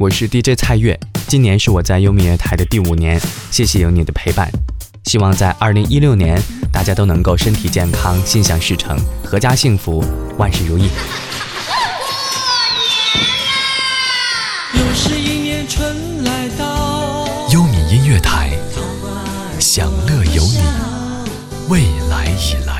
我是 DJ 蔡月，今年是我在优米乐台的第五年，谢谢有你的陪伴。希望在二零一六年，大家都能够身体健康，心想事成，阖家幸福，万事如意。过年啦，又是一年春来到。优米音乐台，享乐有你，未来已来。